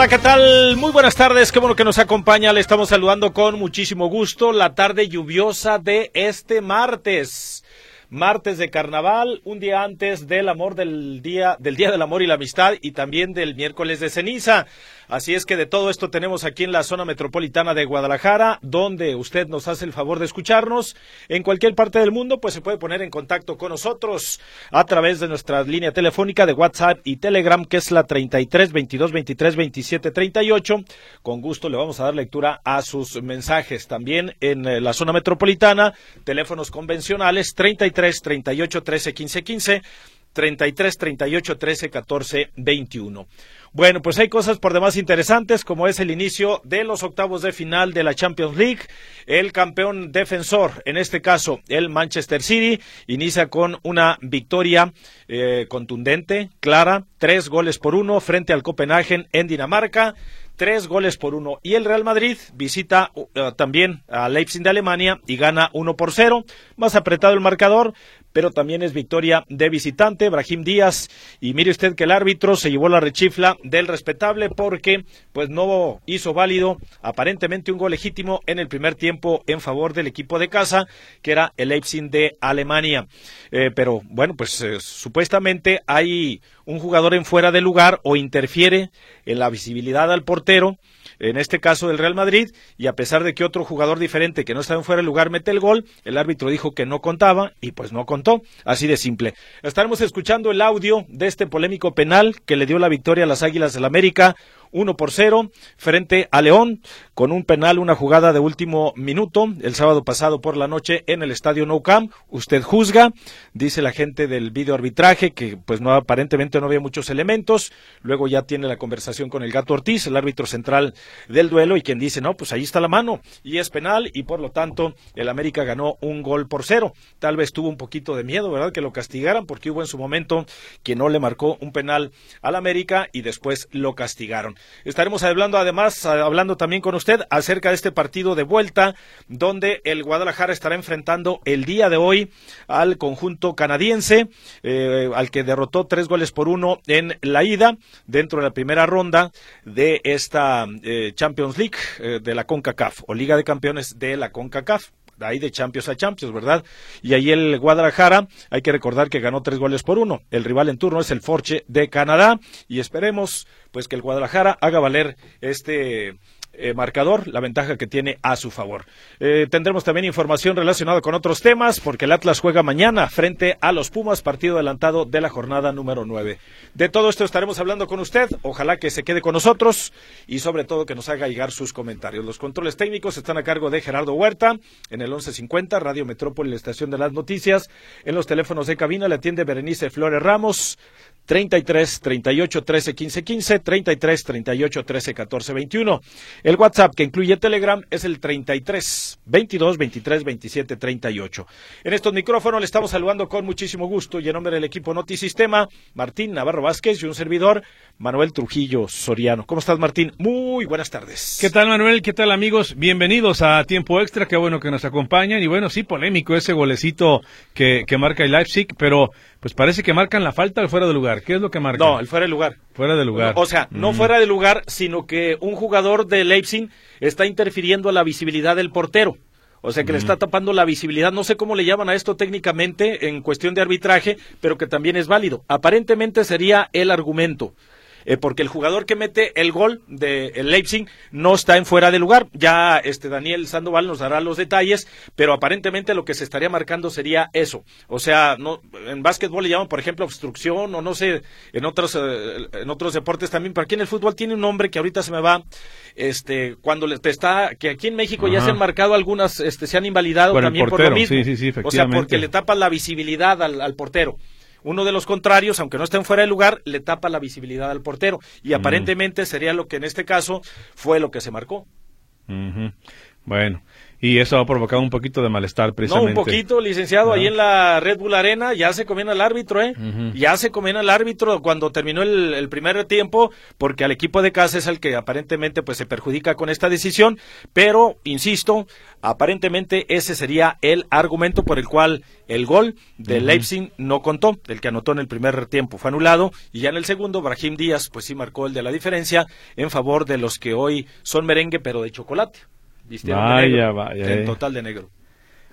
Hola, ¿qué tal? Muy buenas tardes, qué bueno que nos acompaña. Le estamos saludando con muchísimo gusto la tarde lluviosa de este martes. Martes de carnaval, un día antes del amor del día, del día del amor y la amistad y también del miércoles de ceniza. Así es que de todo esto tenemos aquí en la zona metropolitana de Guadalajara, donde usted nos hace el favor de escucharnos. En cualquier parte del mundo, pues se puede poner en contacto con nosotros a través de nuestra línea telefónica de WhatsApp y Telegram, que es la 33 22 23 27 38. Con gusto le vamos a dar lectura a sus mensajes. También en eh, la zona metropolitana, teléfonos convencionales 33 38 13 15 15. 33 38 13 14 21. Bueno, pues hay cosas por demás interesantes, como es el inicio de los octavos de final de la Champions League. El campeón defensor, en este caso el Manchester City, inicia con una victoria eh, contundente, clara, tres goles por uno frente al Copenhagen en Dinamarca tres goles por uno. Y el Real Madrid visita uh, también a Leipzig de Alemania y gana uno por cero. Más apretado el marcador, pero también es victoria de visitante, Brahim Díaz. Y mire usted que el árbitro se llevó la rechifla del respetable porque pues no hizo válido aparentemente un gol legítimo en el primer tiempo en favor del equipo de casa, que era el Leipzig de Alemania. Eh, pero bueno, pues eh, supuestamente hay un jugador en fuera de lugar o interfiere en la visibilidad al portero en este caso del Real Madrid, y a pesar de que otro jugador diferente que no estaba en fuera de lugar mete el gol, el árbitro dijo que no contaba y pues no contó, así de simple. Estaremos escuchando el audio de este polémico penal que le dio la victoria a las Águilas del América, 1 por 0 frente a León con un penal, una jugada de último minuto el sábado pasado por la noche en el estadio Nou Camp. Usted juzga, dice la gente del video arbitraje que pues no aparentemente no había muchos elementos. Luego ya tiene la conversación con el Gato Ortiz, el árbitro central del duelo y quien dice, "No, pues ahí está la mano y es penal y por lo tanto el América ganó un gol por cero." Tal vez tuvo un poquito de miedo, ¿verdad? Que lo castigaran porque hubo en su momento quien no le marcó un penal al América y después lo castigaron. Estaremos hablando además, hablando también con usted acerca de este partido de vuelta, donde el Guadalajara estará enfrentando el día de hoy al conjunto canadiense, eh, al que derrotó tres goles por uno en la ida, dentro de la primera ronda de esta eh, Champions League eh, de la CONCACAF, o Liga de Campeones de la CONCACAF ahí de Champions a Champions, ¿verdad? Y ahí el Guadalajara, hay que recordar que ganó tres goles por uno. El rival en turno es el Forche de Canadá y esperemos pues que el Guadalajara haga valer este eh, marcador, la ventaja que tiene a su favor. Eh, tendremos también información relacionada con otros temas, porque el Atlas juega mañana frente a los Pumas, partido adelantado de la jornada número 9. De todo esto estaremos hablando con usted, ojalá que se quede con nosotros y sobre todo que nos haga llegar sus comentarios. Los controles técnicos están a cargo de Gerardo Huerta en el 1150, Radio Metrópoli, la estación de las noticias. En los teléfonos de cabina le atiende Berenice Flores Ramos. 33 38 13 15 15, 33 38 13 14 21. El WhatsApp que incluye Telegram es el 33 22 23 27 38. En estos micrófonos le estamos saludando con muchísimo gusto y en nombre del equipo Notisistema, Martín Navarro Vázquez y un servidor, Manuel Trujillo Soriano. ¿Cómo estás, Martín? Muy buenas tardes. ¿Qué tal, Manuel? ¿Qué tal, amigos? Bienvenidos a Tiempo Extra. Qué bueno que nos acompañan. Y bueno, sí, polémico ese golecito que, que marca el Leipzig, pero pues parece que marcan la falta al fuera de lugar. ¿Qué es lo que marcan? No, el fuera de lugar. Fuera de lugar. O sea, no Mm. fuera de lugar, sino que un jugador de Leipzig está interfiriendo a la visibilidad del portero. O sea, que le está tapando la visibilidad. No sé cómo le llaman a esto técnicamente en cuestión de arbitraje, pero que también es válido. Aparentemente sería el argumento. Eh, porque el jugador que mete el gol de el Leipzig no está en fuera de lugar. Ya este Daniel Sandoval nos dará los detalles, pero aparentemente lo que se estaría marcando sería eso. O sea, no, en básquetbol le llaman, por ejemplo, obstrucción o no sé, en otros, eh, en otros deportes también, pero aquí en el fútbol tiene un nombre que ahorita se me va, este, cuando le, te está, que aquí en México ya se han marcado algunas, este, se han invalidado Por también por lo mismo. sí, sí, sí, o sea, porque le tapa la visibilidad al, al portero. Uno de los contrarios, aunque no estén fuera de lugar, le tapa la visibilidad al portero. Y aparentemente sería lo que en este caso fue lo que se marcó. Bueno, y eso ha provocado un poquito de malestar No, precisamente. un poquito, licenciado, ¿No? ahí en la Red Bull Arena ya se comían al árbitro, ¿eh? Ya se comían al árbitro cuando terminó el, el primer tiempo, porque al equipo de casa es el que aparentemente pues se perjudica con esta decisión, pero, insisto, aparentemente ese sería el argumento por el cual el gol de. Leipzig no contó, el que anotó en el primer tiempo fue anulado, y ya en el segundo, Brahim Díaz pues sí marcó el de la diferencia en favor de los que hoy son merengue pero de chocolate. Vistieron de Vaya, negro, vaya, en eh. total de negro.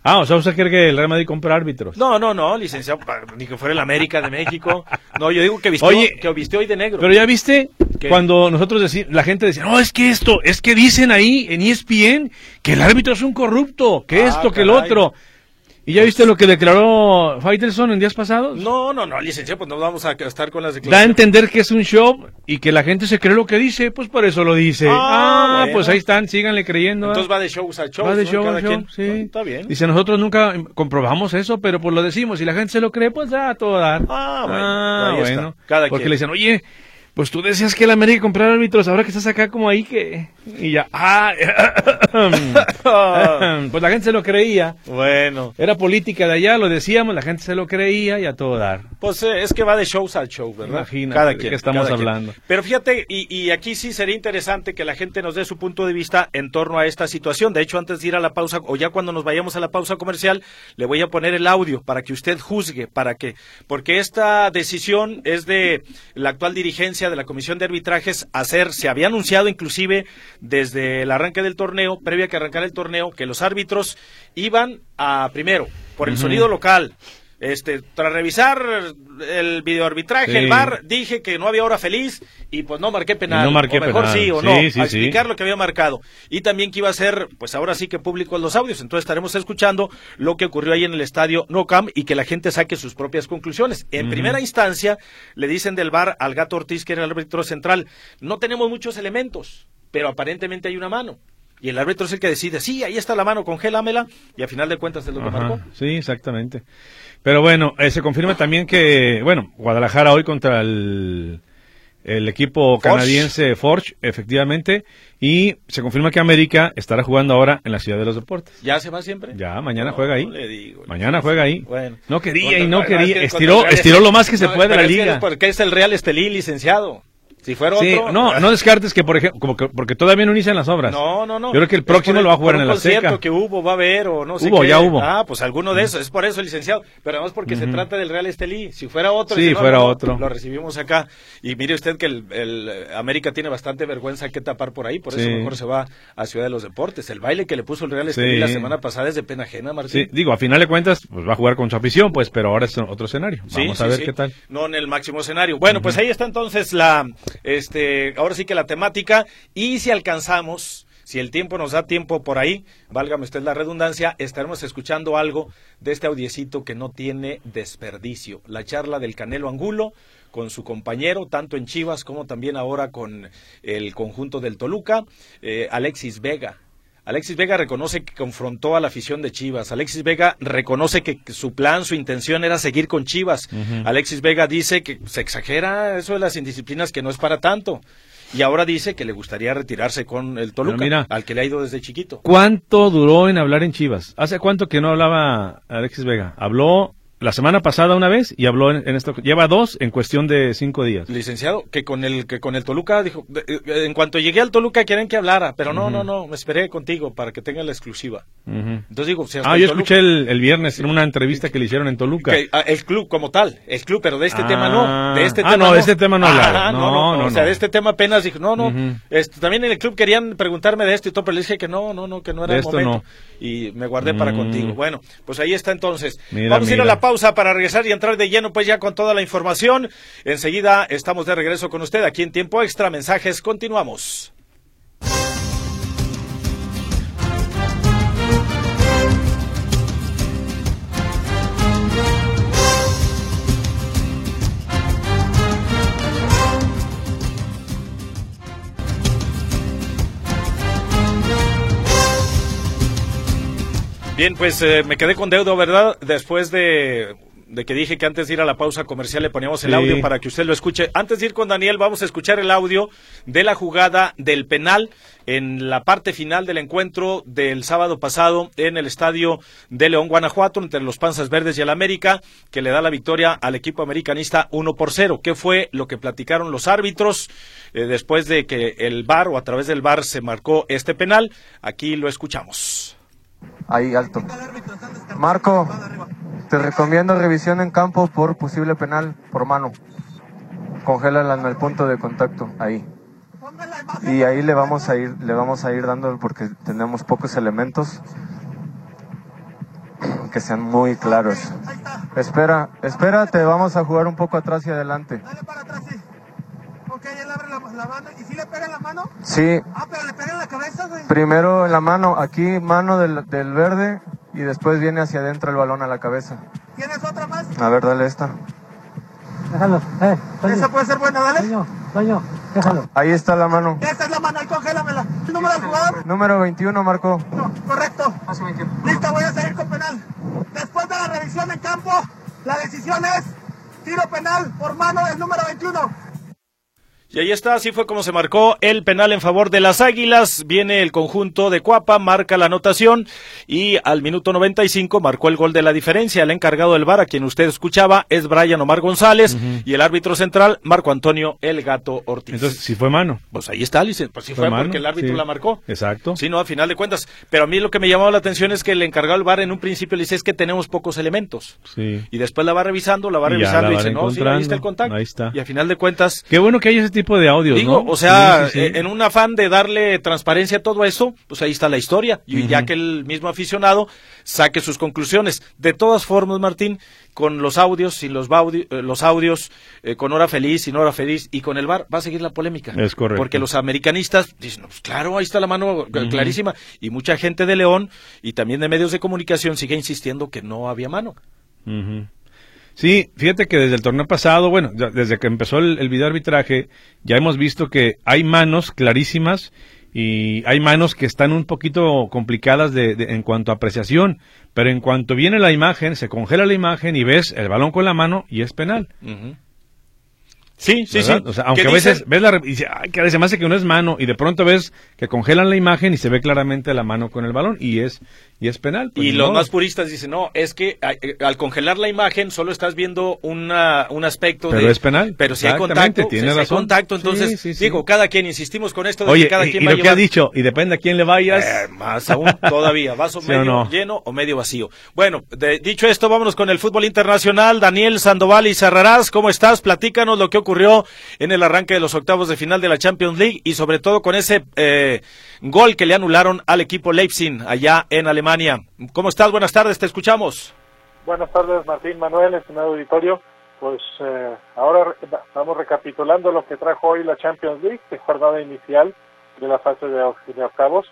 Ah, o sea, ¿usted cree que el Real Madrid compra árbitros? No, no, no, licenciado, pa- ni que fuera el América de México. No, yo digo que vistió, Oye, que vistió hoy de negro. Pero ya viste, ¿Qué? cuando nosotros decimos, la gente decía, no, es que esto, es que dicen ahí en ESPN que el árbitro es un corrupto, que Ah, esto, que el otro. ¿Y ya viste lo que declaró Faitelson en días pasados? No, no, no, licenciado, pues no vamos a estar con las Da a declaraciones. entender que es un show y que la gente se cree lo que dice, pues por eso lo dice. Ah, Ah, bueno. pues ahí están, síganle creyendo. ¿eh? Entonces va de shows a shows. Va de ¿no? show Cada en show, quien. sí. Bueno, está bien. Dice, nosotros nunca comprobamos eso, pero pues lo decimos. Y la gente se lo cree, pues da a todo dar. Ah, bueno, Ah, ahí está. bueno. Cada Porque quien. le dicen, oye, pues tú decías que el América comprara árbitros, ahora que estás acá como ahí que... Y ya, ah, pues la gente se lo creía. Bueno, Era política de allá, lo decíamos, la gente se lo creía y a todo dar. pues eh, es que va de shows al show, ¿verdad? Imagínate, Cada ¿de quien. qué estamos cada quien. hablando? Pero fíjate, y, y aquí sí sería interesante que la gente nos dé su punto de vista en torno a esta situación. De hecho, antes de ir a la pausa, o ya cuando nos vayamos a la pausa comercial, le voy a poner el audio para que usted juzgue, para que, porque esta decisión es de la actual dirigencia de la Comisión de Arbitrajes hacer, se había anunciado inclusive desde el arranque del torneo, previo a que arrancara el torneo, que los árbitros iban a primero, por el sonido local. Este, tras revisar el videoarbitraje, Sí. el bar, dije que no había hora feliz y pues no marqué penal. No marqué o mejor penal. sí o Sí, no, sí, a explicar lo que había marcado. Y también que iba a ser, pues ahora sí que público los audios. Entonces estaremos escuchando lo que ocurrió ahí en el estadio No Camp y que la gente saque sus propias conclusiones. En primera instancia, le dicen del bar al gato Ortiz, que era el árbitro central, no tenemos muchos elementos, pero aparentemente hay una mano. Y el árbitro es el que decide, sí, ahí está la mano, congélamela, y a final de cuentas es lo que marcó. Sí, exactamente. Pero bueno, eh, se confirma también que, bueno, Guadalajara hoy contra el, el equipo Forge. canadiense Forge, efectivamente, y se confirma que América estará jugando ahora en la Ciudad de los Deportes. ¿Ya se va siempre? Ya, mañana No, juega ahí. no le digo. Mañana juega ahí. Bueno. No quería Contra- y no quería. que Estiró, estiró lo más que se puede pero la liga. es porque es el Real Estelí, licenciado. Si fuera Sí, otro. no, no descartes que, por ejemplo, como que- porque todavía no inician las obras. No, no, no. Yo creo que el próximo lo va a jugar por en un el Azteca. concierto que hubo, va a haber o no sé Hubo, qué. ya hubo. Ah, pues alguno de esos. Es por eso, licenciado. Pero además porque se trata del Real Estelí. Si fuera otro. Sí, no, fuera no, otro. Lo recibimos acá. Y mire usted que el, el, América tiene bastante vergüenza que tapar por ahí. Por eso Sí. mejor se va a Ciudad de los Deportes. El baile que le puso el Real Estelí Sí. la semana pasada es de pena ajena, Sí, Martín. digo, a final de cuentas, pues va a jugar con su afición, pues, pero ahora es otro escenario. Sí, Vamos a sí, ver sí. qué tal. No en el máximo escenario. Bueno, pues ahí está entonces la, este, ahora sí que la temática. Y si alcanzamos, si el tiempo nos da tiempo por ahí, válgame usted la redundancia, estaremos escuchando algo de este audiecito que no tiene desperdicio. La charla del Canelo Angulo con su compañero, tanto en Chivas como también ahora con el conjunto del Toluca, eh, Alexis Vega. Alexis Vega reconoce que confrontó a la afición de Chivas. Alexis Vega reconoce que su plan, su intención era seguir con Chivas. Alexis Vega dice que se exagera eso de las indisciplinas, que no es para tanto. Y ahora dice que le gustaría retirarse con el Toluca, mira. al que le ha ido desde chiquito. ¿Cuánto duró en hablar en Chivas? ¿Hace cuánto que no hablaba Alexis Vega? Habló la semana pasada una vez y habló en, en esto. Lleva dos en cuestión de cinco días. Licenciado, que con el que con el Toluca dijo, de- eh, en cuanto llegué al Toluca quieren que hablara, pero no, no, no, me esperé contigo para que tenga la exclusiva. Ujú. Entonces digo, si Ah, yo Toluca- escuché el, el viernes en una entrevista que le hicieron en Toluca. Que, ah, el club como tal, el club, pero de este Ah. tema no. De este Ah, tema no, de este tema no. Ajá, No, no, O sea, no. de este tema apenas dijo, no, no. Este, también en el club querían preguntarme de esto y todo, pero le dije que no, no, no, que no era De el momento. no. Y me guardé para Mm. contigo. Bueno, pues ahí está entonces. Mira, Vamos a ir a la pausa. para regresar y entrar de lleno pues ya con toda la información. Enseguida estamos de regreso con usted aquí en tiempo extra. Mensajes, continuamos. Bien, pues eh, me quedé con deuda, ¿verdad? Después de, que dije que antes de ir a la pausa comercial le poníamos el audio para que usted lo escuche. Antes de ir con Daniel, vamos a escuchar el audio de la jugada del penal en la parte final del encuentro del sábado pasado en el estadio de León, Guanajuato, entre los Panzas Verdes y el América, que le da la victoria al equipo americanista 1 por 0. ¿Qué fue lo que platicaron los árbitros eh, después de que el VAR o a través del VAR se marcó este penal? Aquí lo escuchamos. Ahí, alto. Marco, te recomiendo revisión en campo por posible penal por mano. Congélala en el punto de contacto, ahí. Y ahí le vamos a ir, le vamos a ir dando porque tenemos pocos elementos que sean muy claros. Espera, espérate, vamos a jugar un poco atrás y adelante. Dale para atrás, sí. La, mano. ¿Y si le pega en la mano? Sí. Ah, pero le pega en la cabeza, güey. Primero en la mano, aquí mano del, del verde y después viene hacia adentro el balón a la cabeza. ¿Tienes otra más? A ver, dale esta. Déjalo, eh. Esa puede ser buena, dale. Toño, Toño, déjalo. Ahí está la mano. Esta es la mano, ahí congélamela. ¿El número del jugador? Número 21, Marco. No, correcto. Listo, voy a seguir con penal. Después de la revisión en campo, la decisión es tiro penal por mano del número 21. Y ahí está, así fue como se marcó el penal en favor de las Águilas. Viene el conjunto de Cuapa, marca la anotación y al minuto 95 marcó el gol de la diferencia. El encargado del VAR, a quien usted escuchaba, es Brian Omar González y el árbitro central, Marco Antonio El Gato Ortiz. Entonces, si fue mano. Pues ahí está, Alice. Pues sí fue, porque el árbitro la marcó. Exacto. Sí, no, a final de cuentas. Pero a mí lo que me llamaba la atención es que el encargado del VAR en un principio le dice es que tenemos pocos elementos. Sí. Y después la va revisando, la va revisando y, dice, no, sí, ahí está el contacto. Ahí está. Y a final de cuentas. Qué bueno que hay ese tipo de audios, ¿no? O sea, eh, en un afán de darle transparencia a todo eso, pues ahí está la historia. Y ya que el mismo aficionado saque sus conclusiones. De todas formas, Martín, con los audios, sin los, eh, los audios, eh, con hora feliz, sin hora feliz, y con el bar, va a seguir la polémica. Es correcto. Porque los americanistas dicen, pues claro, ahí está la mano clarísima. Y mucha gente de León y también de medios de comunicación sigue insistiendo que no había mano. Sí, fíjate que desde el torneo pasado, bueno, desde que empezó el, el video arbitraje, ya hemos visto que hay manos clarísimas y hay manos que están un poquito complicadas de, en cuanto a apreciación, pero en cuanto viene la imagen, se congela la imagen y ves el balón con la mano y es penal. Sí, sí, sí. O sea, aunque a veces ves la y dice, ay, que se me hace que no es mano y de pronto ves que congelan la imagen y se ve claramente la mano con el balón y es y es penal. Pues, y los más puristas dicen, no, es que eh, al congelar la imagen solo estás viendo una, un aspecto pero es penal. Pero si hay contacto, tiene si hay contacto, entonces, digo, cada quien, insistimos con esto de Oye, que cada quien y, lo que ha dicho, y depende a quién le vayas. Eh, más aún, todavía, vaso medio lleno o medio vacío. Bueno, dicho esto, vámonos con el fútbol internacional. Daniel Sandoval y Cerrarás, ¿cómo estás? Platícanos lo que ocurrió en el arranque de los octavos de final de la Champions League y sobre todo con ese eh, gol que le anularon al equipo Leipzig allá en Alemania ¿Cómo estás? Buenas tardes, te escuchamos. Buenas tardes, Martín Manuel, estimado auditorio. Pues eh, ahora estamos recapitulando lo que trajo hoy la Champions League, que jornada inicial de la fase de, octavos.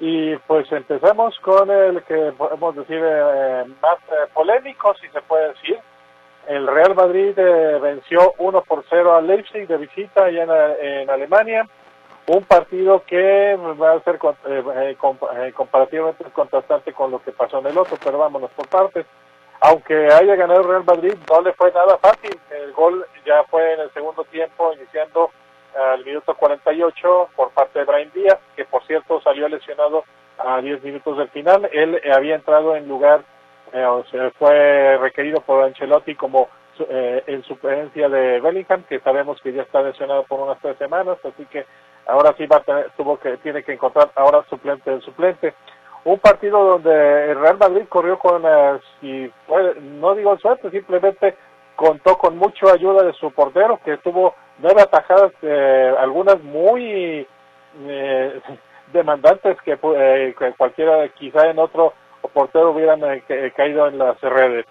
Y pues empezamos con el que podemos decir eh, más eh, polémico, si se puede decir. El Real Madrid venció 1 por 0 al Leipzig de visita allá en Alemania un partido que va a ser eh, eh, eh, comparativamente contrastante con lo que pasó en el otro, pero vámonos por partes. Aunque haya ganado el Real Madrid, no le fue nada fácil. El gol ya fue en el segundo tiempo, iniciando al minuto 48 por parte de Brian Díaz, que por cierto salió lesionado a 10 minutos del final. Él había entrado en lugar, o sea, fue requerido por Ancelotti como en suplencia de Bellingham, que sabemos que ya está lesionado por unas tres semanas, así que ahora sí va a tener, tuvo que, tiene que encontrar ahora suplente del suplente. Un partido donde el Real Madrid corrió con, eh, si no digo suerte, simplemente contó con mucha ayuda de su portero, que tuvo nueve atajadas, eh, algunas muy eh, demandantes que, que, cualquiera, quizá en otro portero hubieran caído en las redes.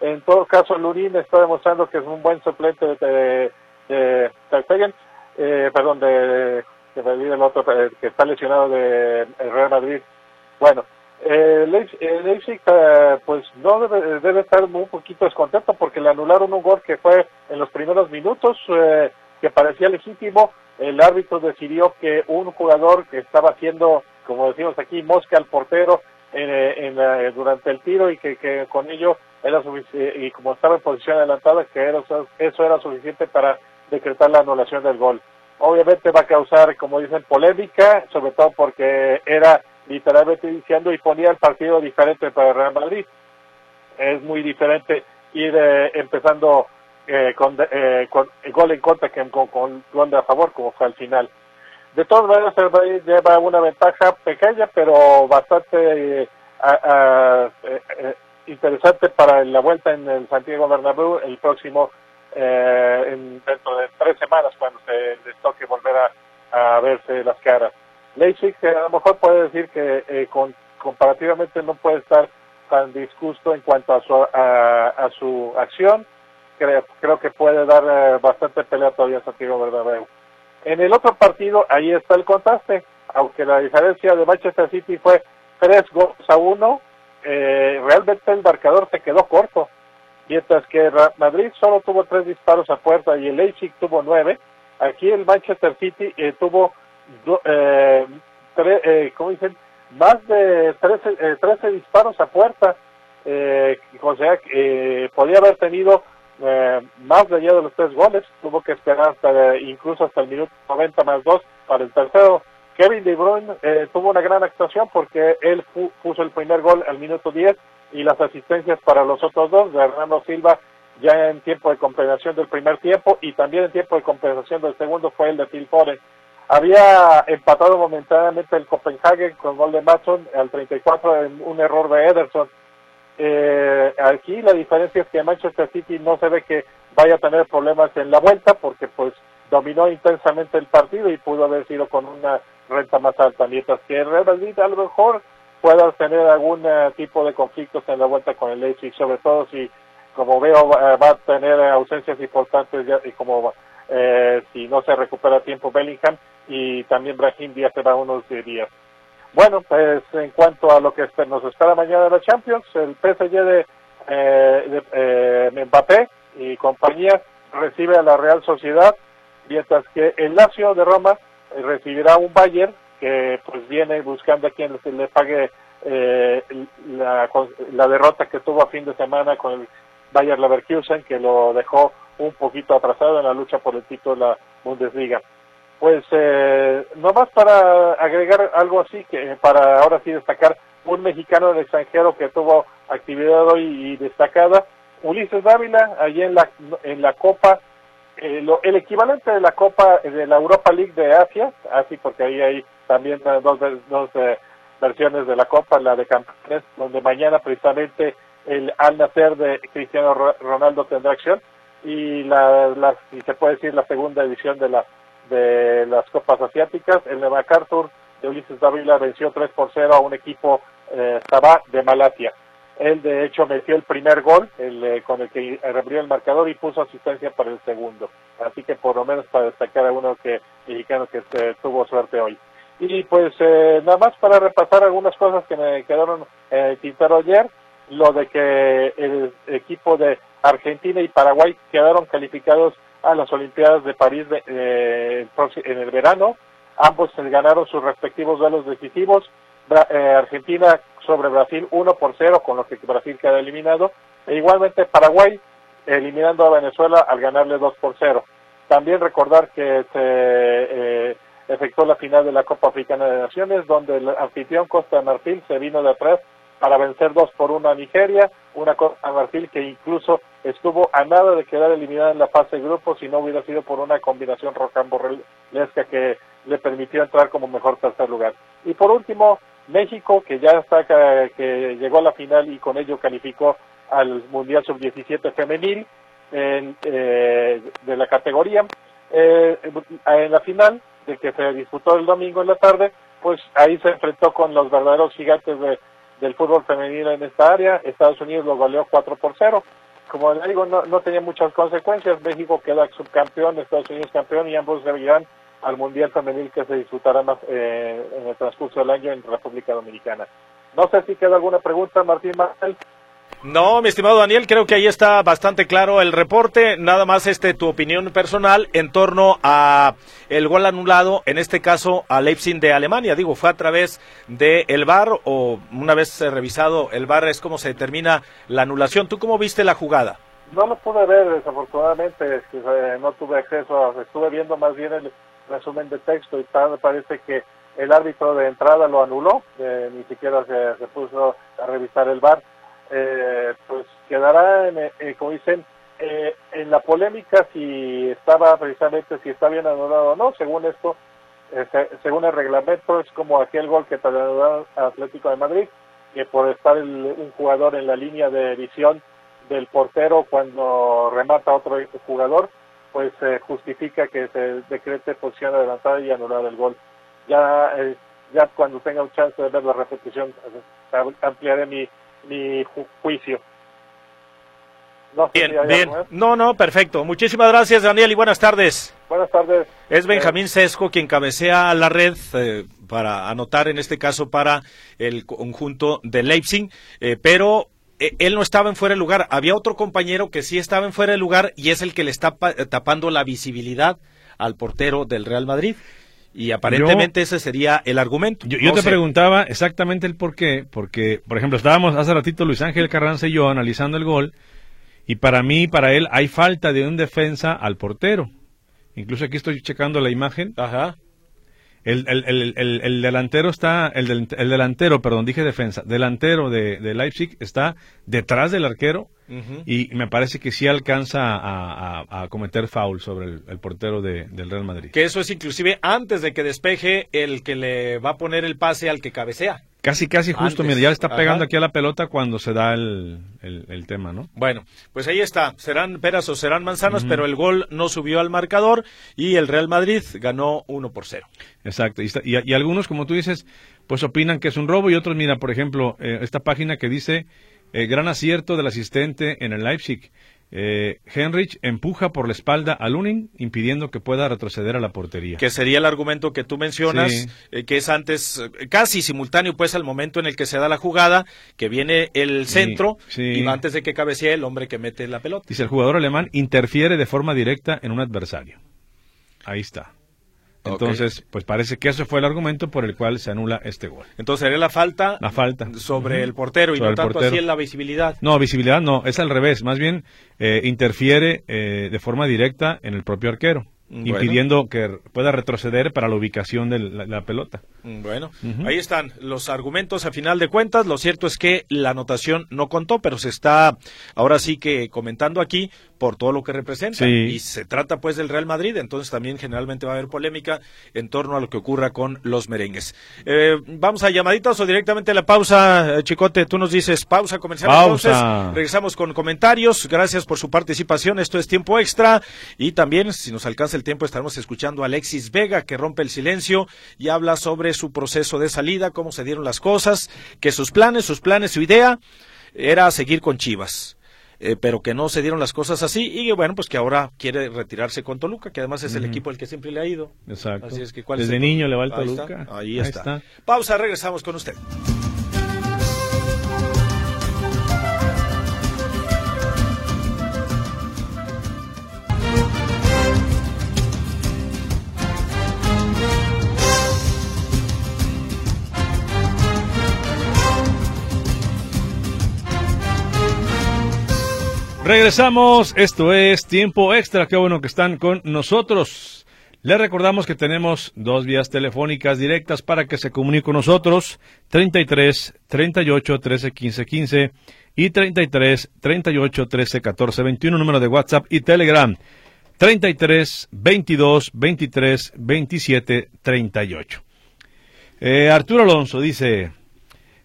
En todo caso, Lurín está demostrando que es un buen suplente de, de, eh, perdón, de, el otro eh, que está lesionado de Real Madrid. Bueno, eh, Leipzig eh, pues no debe, debe, estar un poquito descontento porque le anularon un gol que fue en los primeros minutos eh, que parecía legítimo. El árbitro decidió que un jugador que estaba haciendo, como decimos aquí, mosca al portero en, durante el tiro y que, que con ello era y como estaba en posición adelantada que era, eso era suficiente para decretar la anulación del gol. Obviamente va a causar, como dicen, polémica, sobre todo porque era literalmente diciendo y ponía el partido diferente para el Real Madrid. Es muy diferente ir eh, empezando eh, con, eh, con el gol en contra que con, con gol a favor, como fue al final. De todas maneras, el Madrid lleva una ventaja pequeña, pero bastante interesante para la vuelta en el Santiago Bernabéu el próximo, en, dentro de tres semanas, cuando se les toque volver a verse las caras. Leipzig a lo mejor puede decir que eh, con, comparativamente no puede estar tan disgusto en cuanto a su, a, su acción. Creo, creo que puede dar eh, bastante pelea todavía a Santiago Bernabéu. En el otro partido, ahí está el contraste. Aunque la diferencia de Manchester City fue tres goles a uno, eh, realmente el marcador se quedó corto. Mientras que Madrid solo tuvo tres disparos a puerta y el Leipzig tuvo nueve. Aquí el Manchester City tuvo eh, eh, ¿cómo dicen? Más de 13, eh, 13 disparos a puerta. Eh, o sea, eh, podía haber tenido eh, más de allá de los tres goles. Tuvo que esperar hasta incluso hasta el minuto 90 más 2 para el tercero. Kevin De Bruyne eh, tuvo una gran actuación porque él puso el primer gol al minuto 10 y las asistencias para los otros dos, de Hernando Silva ya en tiempo de compensación del primer tiempo y también en tiempo de compensación del segundo fue el de Phil Foden. Había empatado momentáneamente el Copenhagen con gol de Matson al 34 en un error de Ederson. Eh, aquí la diferencia es que Manchester City no se ve que vaya a tener problemas en la vuelta porque pues dominó intensamente el partido y pudo haber sido con una renta más alta, mientras que Real Madrid a lo mejor pueda tener algún eh, tipo de conflictos en la vuelta con el Leipzig, sobre todo si, como veo, va a tener ausencias importantes y como eh, si no se recupera a tiempo Bellingham y también Brahim Díaz se unos días. Bueno, pues en cuanto a lo que nos espera mañana en la Champions, el PSG de, eh, eh, Mbappé y compañía recibe a la Real Sociedad, mientras que el Lazio de Roma recibirá un Bayern que pues viene buscando a quien le, pague eh, la, la derrota que tuvo a fin de semana con el Bayern Leverkusen, que lo dejó un poquito atrasado en la lucha por el título de la Bundesliga. Pues eh, nomás para agregar algo así, que para ahora sí destacar un mexicano del extranjero que tuvo actividad hoy y destacada, Ulises Dávila, allí en la, en la Copa, eh, el equivalente de la Copa de la Europa League de Asia, así porque ahí hay también dos, dos eh, versiones de la Copa, la de campeones, donde mañana precisamente el Al Nacer de Cristiano Ronaldo tendrá acción y la, la si se puede decir la segunda edición de la de las copas asiáticas. El de MacArthur de Ulises Dávila venció 3 por 0 a un equipo eh, Sabah de Malasia. Él de hecho metió el primer gol el, eh, con el que abrió el marcador y puso asistencia para el segundo. Así que por lo menos para destacar a uno que mexicano que eh, tuvo suerte hoy y pues eh, nada más para repasar algunas cosas que me quedaron tintero ayer lo de que el equipo de Argentina y Paraguay quedaron calificados a las Olimpiadas de París eh, en el verano. Ambos ganaron sus respectivos duelos decisivos. Eh, Argentina sobre Brasil 1 por 0, con lo que Brasil queda eliminado. E igualmente Paraguay eliminando a Venezuela al ganarle 2 por 0. También recordar que se eh, efectuó la final de la Copa Africana de Naciones, donde el anfitrión Costa de Marfil se vino de atrás para vencer 2 por 1 a Nigeria, una Costa de Marfil que incluso estuvo a nada de quedar eliminada en la fase de grupos si no hubiera sido por una combinación rocambolesca que le permitió entrar como mejor tercer lugar. Y por último, México, que ya está, que llegó a la final y con ello calificó al Mundial Sub-17 femenil eh, de la categoría. Eh, en la final, de que se disputó el domingo en la tarde, pues ahí se enfrentó con los verdaderos gigantes de, del fútbol femenino en esta área. Estados Unidos lo goleó 4 por 0 como le digo, no, no tenía muchas consecuencias. México queda subcampeón, Estados Unidos campeón y ambos seguirán al Mundial Femenil que se disfrutará más, eh, en el transcurso del año en República Dominicana. No sé si queda alguna pregunta, Martín Marcel. No, mi estimado Daniel, creo que ahí está bastante claro el reporte. Nada más este tu opinión personal en torno a el gol anulado, en este caso a Leipzig de Alemania. Digo, fue a través del el VAR o una vez revisado el VAR es como se determina la anulación. ¿Tú cómo viste la jugada? No lo pude ver, desafortunadamente, eh, no tuve acceso, estuve viendo más bien el resumen de texto y tal, parece que el árbitro de entrada lo anuló, eh, ni siquiera se, se puso a revisar el VAR eh, pues quedará, en, eh, como dicen, eh, en la polémica si estaba precisamente, si está bien anulado o no, según esto, según el reglamento, es como aquel gol que te anuló Atlético de Madrid, que por estar un jugador en la línea de visión del portero cuando remata a otro jugador, pues justifica que se decrete posición adelantada y anular el gol. Ya, ya cuando tenga un chance de ver la repetición, ampliaré mi, mi juicio. No bien, bien. No, no, perfecto. Muchísimas gracias, Daniel, y buenas tardes. Buenas tardes. Es Benjamín Sesco quien cabecea la red eh, para anotar, en este caso, para el conjunto de Leipzig, eh, pero eh, él no estaba en fuera de lugar. Había otro compañero que sí estaba en fuera de lugar y es el que le está tapando la visibilidad al portero del Real Madrid. Y aparentemente ese sería el argumento. Yo, te preguntaba exactamente el por qué, porque, por ejemplo, estábamos hace ratito Luis Ángel Carranza y yo analizando el gol, y para mí, para él, hay falta de un defensa al portero. Incluso aquí estoy checando la imagen. Ajá. El, el, el, el, delantero está, el, el, delantero, perdón, dije defensa, delantero de, de Leipzig está detrás del arquero y me parece que sí alcanza a, cometer foul sobre el, portero del Real Madrid. Que eso es inclusive antes de que despeje el que le va a poner el pase al que cabecea. Casi, casi justo, mira, ya está pegando aquí a la pelota cuando se da el, tema, ¿no? Bueno, pues ahí está, serán peras o serán manzanas, pero el gol no subió al marcador y el Real Madrid ganó 1 por 0. Exacto, y, y, algunos, como tú dices, pues opinan que es un robo y otros, mira, por ejemplo, eh, esta página que dice eh, gran acierto del asistente en el Leipzig. Eh, Henrich empuja por la espalda a Lunin, impidiendo que pueda retroceder a la portería. Que sería el argumento que tú mencionas, eh, que es antes, casi simultáneo, pues, al momento en el que se da la jugada, que viene el centro, y antes de que cabecee el hombre que mete la pelota. Dice el jugador alemán interfiere de forma directa en un adversario. Ahí está. Entonces, pues parece que ese fue el argumento por el cual se anula este gol. Entonces sería la falta, la falta. sobre el portero y no tanto así en la visibilidad. No, visibilidad no, es al revés. Más bien eh, interfiere eh, de forma directa en el propio arquero impidiendo que pueda retroceder para la ubicación de la, pelota. Bueno, ahí están los argumentos a final de cuentas. Lo cierto es que la anotación no contó, pero se está ahora sí que comentando aquí por todo lo que representa. Y se trata pues del Real Madrid, entonces también generalmente va a haber polémica en torno a lo que ocurra con los merengues. Eh, vamos a llamaditas o directamente a la pausa, eh, Chicote. Tú nos dices pausa comercial. Pausa. regresamos con comentarios. Gracias por su participación. Esto es tiempo extra. Y también, si nos alcanza el tiempo, estaremos escuchando a Alexis Vega, que rompe el silencio y habla sobre su proceso de salida, cómo se dieron las cosas, que sus planes, sus planes, su idea era seguir con Chivas. Eh, pero que no se dieron las cosas así y bueno, pues que ahora quiere retirarse con Toluca, que además es el equipo al que siempre le ha ido. Exacto. Desde niño le va el Toluca. Ahí, está. Pausa, regresamos con usted. Regresamos, esto es Tiempo Extra, qué bueno que están con nosotros. Les recordamos que tenemos dos vías telefónicas directas para que se comunique con nosotros, 33 38 13 15 15 y 33 38 13 14 21, número de WhatsApp y Telegram, 33 22 23 27 38. Arturo Alonso dice,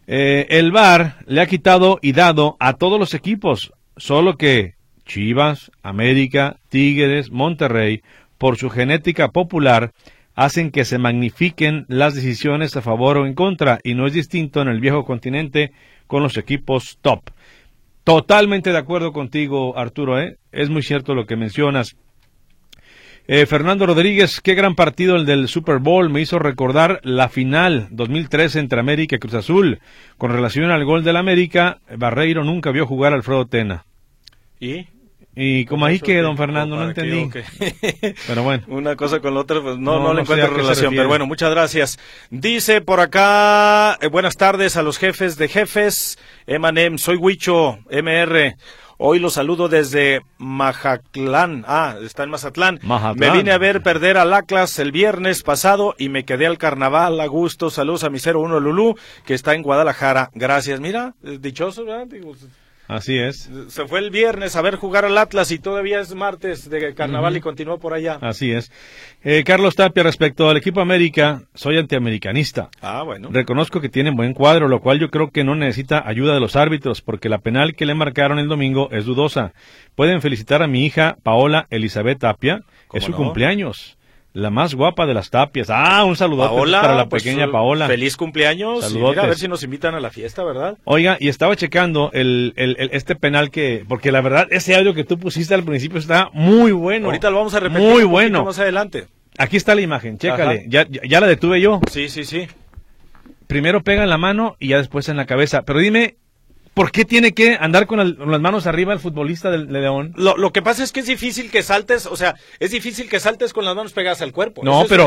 eh, el VAR le ha quitado y dado a todos los equipos Solo que Chivas, América, Tigres, Monterrey, por su genética popular, hacen que se magnifiquen las decisiones a favor o en contra, y no es distinto en el viejo continente con los equipos top. Totalmente de acuerdo contigo, Arturo, ¿eh? Es muy cierto lo que mencionas. Eh, Fernando Rodríguez, qué gran partido el del Super Bowl. Me hizo recordar la final 2013 entre América y Cruz Azul. Con relación al gol del América, Barreiro nunca vio jugar a Alfredo Tena. ¿Y? Y como ahí que, don Fernando, no entendí. pero bueno. Una cosa con la otra, pues no, no, le encuentro relación. Pero bueno, muchas gracias. Dice por acá, eh, buenas tardes a los jefes de jefes. Emanem, soy Huicho, MR. Hoy los saludo desde Majatlán. Ah, está en Mazatlán. Me vine a ver perder al Atlas el viernes pasado y me quedé al carnaval a gusto. Saludos a mi 01 Lulú, que está en Guadalajara. Gracias. Mira, dichoso, ¿verdad? Así es. Se fue el viernes a ver jugar al Atlas y todavía es martes de carnaval y continuó por allá. Así es. Eh, Carlos Tapia, respecto al equipo América, soy antiamericanista. Ah, bueno. Reconozco que tienen buen cuadro, lo cual yo creo que no necesita ayuda de los árbitros, porque la penal que le marcaron el domingo es dudosa. Pueden felicitar a mi hija Paola Elizabeth Tapia, es su cumpleaños. La más guapa de las tapias. Ah, un saludo para la pues, pequeña Paola. Feliz cumpleaños. Saludos. a ver si nos invitan a la fiesta, ¿verdad? Oiga, y estaba checando el, el, este penal que, porque la verdad, ese audio que tú pusiste al principio está muy bueno. Ahorita lo vamos a repetir muy bueno. más adelante. Aquí está la imagen, chécale. Ya, ya, la detuve yo. Sí, sí, sí. Primero pega en la mano y ya después en la cabeza. Pero dime, ¿Por qué tiene que andar con, las manos arriba el futbolista del León? Lo, que pasa es que es difícil que saltes, o sea, es difícil que saltes con las manos pegadas al cuerpo. No, pero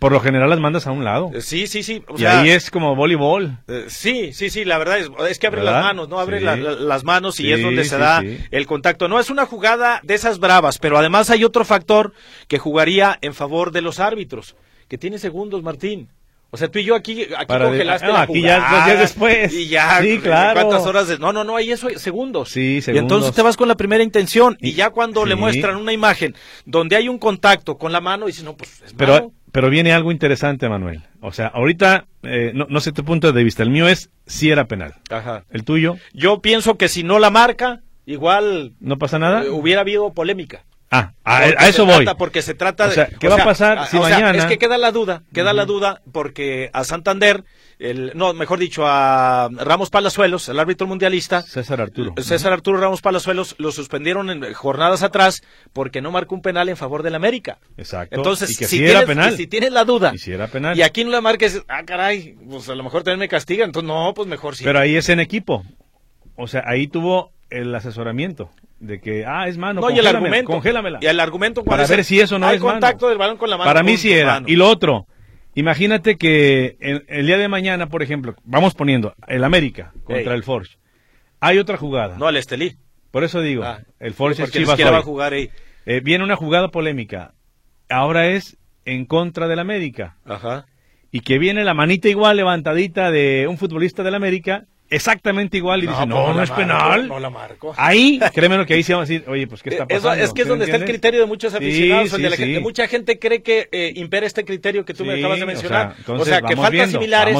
por lo general las mandas a un lado. Eh, sí, sí, sí. y ahí es como voleibol. Eh, sí, sí, sí, la verdad es, que abre las manos, ¿no? Abre las manos y es donde se da el contacto. No es una jugada de esas bravas, pero además hay otro factor que jugaría en favor de los árbitros, que tiene segundos, Martín. O sea, tú y yo aquí, aquí congelaste la aquí ya dos días después. Y ya, sí, claro. ¿cuántas horas? De... No, no, no, ahí eso segundos. Sí, segundos. Y entonces te vas con la primera intención y, ya cuando le muestran una imagen donde hay un contacto con la mano, dices, no, pues es pero, pero viene algo interesante, Manuel. O sea, ahorita, eh, no, no sé tu punto de vista. El mío es si era penal. Ajá. ¿El tuyo? Yo pienso que si no la marca, igual... ¿No pasa nada? Eh, hubiera habido polémica. Ah, a, eso voy. porque se trata de. O sea, ¿qué va a pasar si mañana? es que queda la duda, queda la duda porque a Santander, el, no, mejor dicho, a Ramos Palazuelos, el árbitro mundialista. César Arturo. César Arturo Ramos Palazuelos lo suspendieron en jornadas atrás porque no marcó un penal en favor del América. Exacto. Entonces, si, si, tienes, penal. si tienes la duda. Y si era penal. Y aquí no la marques, ah, caray, pues a lo mejor también me castigan. Entonces, no, pues mejor sí. Pero ahí es en equipo. O sea, ahí tuvo el asesoramiento de que, ah, es mano, no, y el argumento, congélamela. Y el argumento Para ver si eso no hay es contacto del balón con la mano. Para mí sí era. Y lo otro, imagínate que el, día de mañana, por ejemplo, vamos poniendo el América contra el Forge. Hay otra jugada. No, al Estelí. Por eso digo, ah, el Forge es Chivas va a jugar ahí. Eh, viene una jugada polémica. Ahora es en contra del América. Ajá. Y que viene la manita igual levantadita de un futbolista del América exactamente igual y dice, no, no, es penal. No la marco. Ahí, créeme lo que ahí se va a decir, oye, pues ¿qué está pasando? es que es donde está el criterio de muchos aficionados, donde la gente, mucha gente cree que eh, impera este criterio que tú me acabas de mencionar. O sea, que faltas similares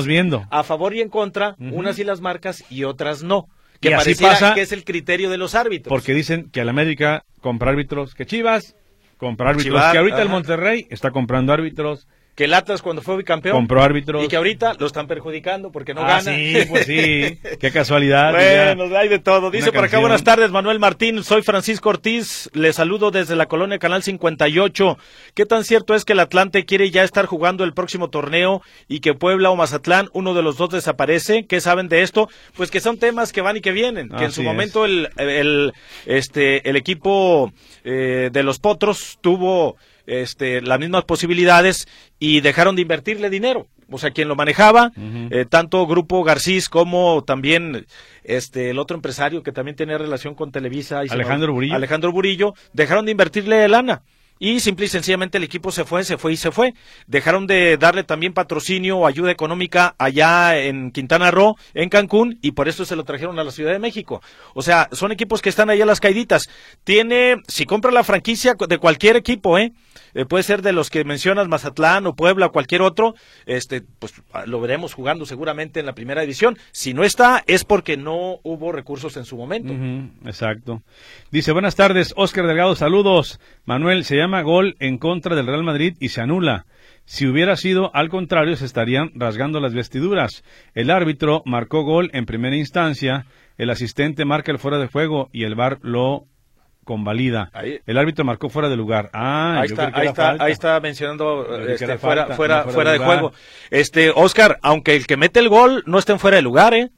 a favor y en contra, unas y las marcas y otras no. Que y pasa, que es el criterio de los árbitros. Porque dicen que al América compra árbitros que Chivas, compra árbitros que ahorita el Monterrey está comprando árbitros que el Atlas cuando fue bicampeón compró árbitros y que ahorita lo están perjudicando porque no ah, gana. Sí, pues sí, qué casualidad. bueno, hay de todo. Dice por acá, buenas tardes, Manuel Martín, soy Francisco Ortiz, le saludo desde la colonia Canal 58. ¿Qué tan cierto es que el Atlante quiere ya estar jugando el próximo torneo y que Puebla o Mazatlán, uno de los dos desaparece? ¿Qué saben de esto? Pues que son temas que van y que vienen, que en su momento el, el, este, el equipo eh, de los Potros tuvo este, las mismas posibilidades y dejaron de invertirle dinero. O sea, quien lo manejaba, eh, tanto Grupo Garcís como también este, el otro empresario que también tenía relación con Televisa. Y Alejandro Burillo. Alejandro Burillo, dejaron de invertirle lana. Y simple y sencillamente el equipo se fue, se fue y se fue. Dejaron de darle también patrocinio o ayuda económica allá en Quintana Roo, en Cancún, y por eso se lo trajeron a la Ciudad de México. O sea, son equipos que están allá las caiditas. Tiene, si compra la franquicia de cualquier equipo, ¿eh? Eh, puede ser de los que mencionas, Mazatlán o Puebla o cualquier otro, este, pues ah, lo veremos jugando seguramente en la primera división. Si no está, es porque no hubo recursos en su momento. exacto. Dice, buenas tardes, Oscar Delgado, saludos. Manuel, se llama reclama gol en contra del Real Madrid y se anula. Si hubiera sido al contrario, se estarían rasgando las vestiduras. El árbitro marcó gol en primera instancia, el asistente marca el fuera de juego y el VAR lo convalida. El árbitro marcó fuera de lugar. Ah, ahí está, ahí está, ahí está mencionando este, fuera, fuera, fuera, de, juego. Este, Oscar, aunque el que mete el gol no esté en fuera de lugar, ¿eh?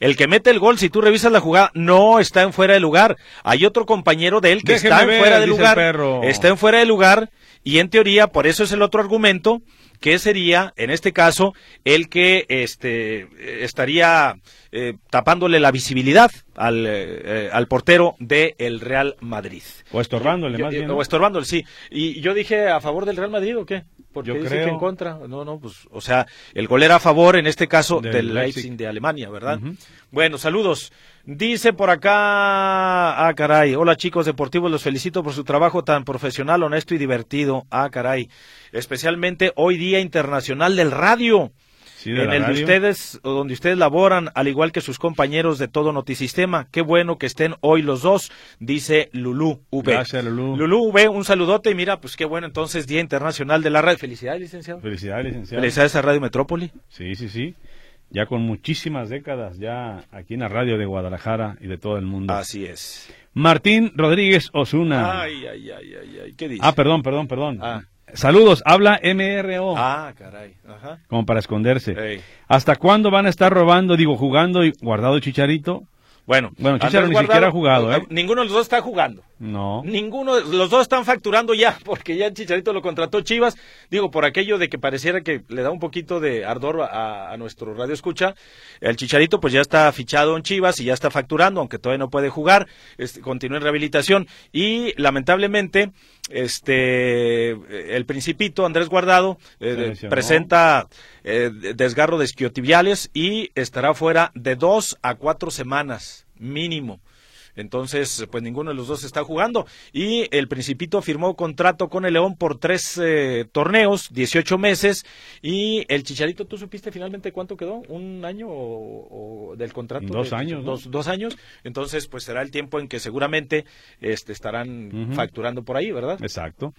El que mete el gol, si tú revisas la jugada, no está en fuera de lugar. Hay otro compañero de él que está en fuera de lugar. Está en fuera de lugar y en teoría, por eso es el otro argumento, que sería, en este caso, el que este, estaría eh, tapándole la visibilidad al, eh, al portero del el Real Madrid. O estorbándole, más bien. O estorbándole, sí. ¿Y yo dije a favor del Real Madrid o qué? Porque yo creo... que en contra. No, no, pues, o sea, el gol era a favor, en este caso, del, Leipzig. de Alemania, ¿verdad? Bueno, saludos. Dice por acá, ah, caray, hola chicos deportivos, los felicito por su trabajo tan profesional, honesto y divertido. Ah, caray, especialmente hoy Día Internacional del Radio. En el de ustedes, donde ustedes laboran, al igual que sus compañeros de todo Notisistema. Qué bueno que estén hoy los dos, dice Lulú V. Gracias, Lulú. Lulú V, un saludote y mira, pues qué bueno entonces, Día Internacional de la Radio. Felicidades, licenciado. Felicidades, licenciado. Felicidades a Radio Metrópoli. Sí, sí, sí ya con muchísimas décadas ya aquí en la radio de Guadalajara y de todo el mundo. Así es. Martín Rodríguez Osuna. Ay, ay, ay, ay, ay. ¿qué dice? Ah, perdón, perdón, perdón. Ah. Saludos, habla MRO. Ah, caray. Ajá. Como para esconderse. ¿Hasta cuándo van a estar robando, digo, jugando y guardado Chicharito? Bueno, bueno Chicharo ni siquiera ha jugado, ¿eh? Ninguno de los dos está jugando. No. Ninguno, los dos están facturando ya, porque ya Chicharito lo contrató Chivas. Digo, por aquello de que pareciera que le da un poquito de ardor a, nuestro radio escucha. El Chicharito, pues ya está fichado en Chivas y ya está facturando, aunque todavía no puede jugar. continúa en rehabilitación. Y lamentablemente, este, el Principito, Andrés Guardado, eh, presenta eh, desgarro de esquiotibiales y estará fuera de dos a cuatro semanas mínimo. Entonces, pues ninguno de los dos está jugando. Y el Principito firmó contrato con el León por tres eh, torneos, 18 meses. Y el Chicharito, ¿tú supiste finalmente cuánto quedó? ¿Un año o, del contrato? Dos años. Dos, años. Entonces, pues será el tiempo en que seguramente este, estarán facturando por ahí, ¿verdad? Exacto.